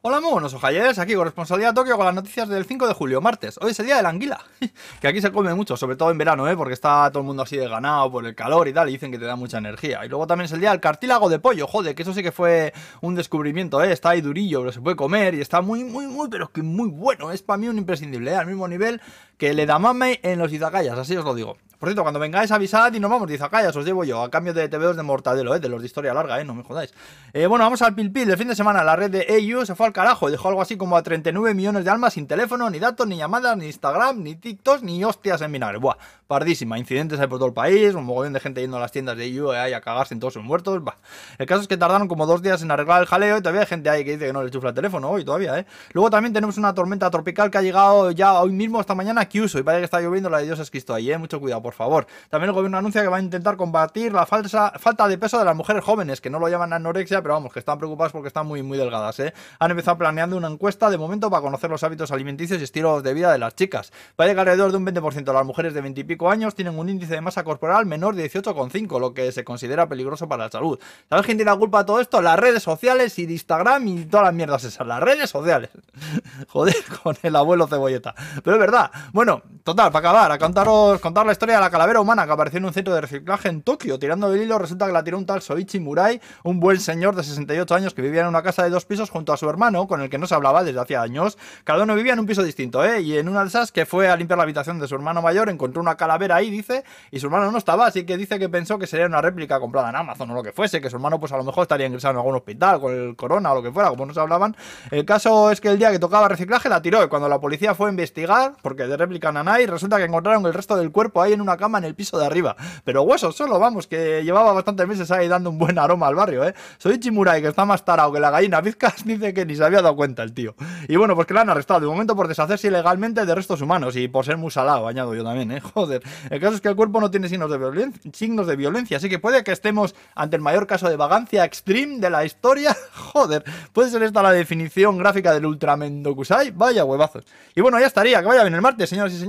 Hola, muy buenos ojalles, aquí corresponsalía Tokio con las noticias del 5 de julio, martes. Hoy es el día de la anguila, que aquí se come mucho, sobre todo en verano, ¿eh? porque está todo el mundo así de ganado por el calor y tal, y dicen que te da mucha energía. Y luego también es el día del cartílago de pollo, joder, que eso sí que fue un descubrimiento, ¿eh? está ahí durillo, pero se puede comer y está muy, muy, muy, pero que muy bueno, es para mí un imprescindible, ¿eh? al mismo nivel que le da mame en los izakayas, así os lo digo. Por cierto, cuando vengáis avisad y nos vamos de izakayas, os llevo yo, a cambio de TVOs de Mortadelo, ¿eh? de los de historia larga, ¿eh? no me jodáis. Eh, bueno, vamos al pil pil, el fin de semana la red de EU se fue al carajo, dejó algo así como a 39 millones de almas sin teléfono, ni datos, ni llamadas, ni Instagram, ni TikTok, ni hostias en vinagre. Buah, pardísima, incidentes hay por todo el país, un mogollón de gente yendo a las tiendas de EU eh, a cagarse en todos sus muertos, bah. El caso es que tardaron como dos días en arreglar el jaleo y todavía hay gente ahí que dice que no le chufla el teléfono hoy todavía, ¿eh? Luego también tenemos una tormenta tropical que ha llegado ya hoy mismo, esta mañana, a Kyushu, y parece que está lloviendo la de Dios es Cristo ahí, ¿eh? Mucho cuidado, por favor. También el gobierno anuncia que va a intentar combatir la falsa, falta de peso de las mujeres jóvenes, que no lo llaman anorexia, pero vamos, que están preocupadas porque están muy, muy delgadas, ¿eh? Han empezado planeando una encuesta de momento para conocer los hábitos alimenticios y estilos de vida de las chicas. Parece que alrededor de un 20% de las mujeres de 20 y pico años tienen un índice de masa corporal menor de 18,5, lo que se considera peligroso para la salud. ¿Sabes quién tiene la culpa de todo esto? Las redes sociales y de Instagram y todas las mierdas esas. Las redes sociales. Joder, con el abuelo cebolleta. Pero es verdad. Bueno, total, para acabar, a contaros, contar la historia de la calavera humana que apareció en un centro de reciclaje en Tokio. Tirando del hilo, resulta que la tiró un tal Soichi Murai, un buen señor de 68 años que vivía en una casa de dos pisos junto a su hermano, con el que no se hablaba desde hacía años. Cada uno vivía en un piso distinto, ¿eh? Y en una de esas que fue a limpiar la habitación de su hermano mayor, encontró una calavera ahí, dice, y su hermano no estaba, así que dice que pensó que sería una réplica comprada en Amazon o lo que fuese, que su hermano pues a lo mejor estaría ingresado en algún hospital con el corona o lo que fuera, como no se hablaban. El caso es que el día que tocaba reciclaje la tiró y cuando la policía fue a investigar, porque de réplica resulta que encontraron el resto del cuerpo ahí en una cama en el piso de arriba. Pero huesos solo, vamos, que llevaba bastantes meses ahí dando un buen aroma al barrio, ¿eh? Soy Chimurai, que está más tarado que la gallina Vizcas, dice que ni se había dado cuenta el tío. Y bueno, pues que la han arrestado de momento por deshacerse ilegalmente de restos humanos y por ser muy salado, añado yo también, ¿eh? Joder. El caso es que el cuerpo no tiene signos de, violencia, signos de violencia, así que puede que estemos ante el mayor caso de vagancia extreme de la historia. Joder, puede ser esta la definición gráfica del Ultramendokusai. Vaya huevazos. Y bueno, ya estaría, que vaya bien el martes, señores y señores.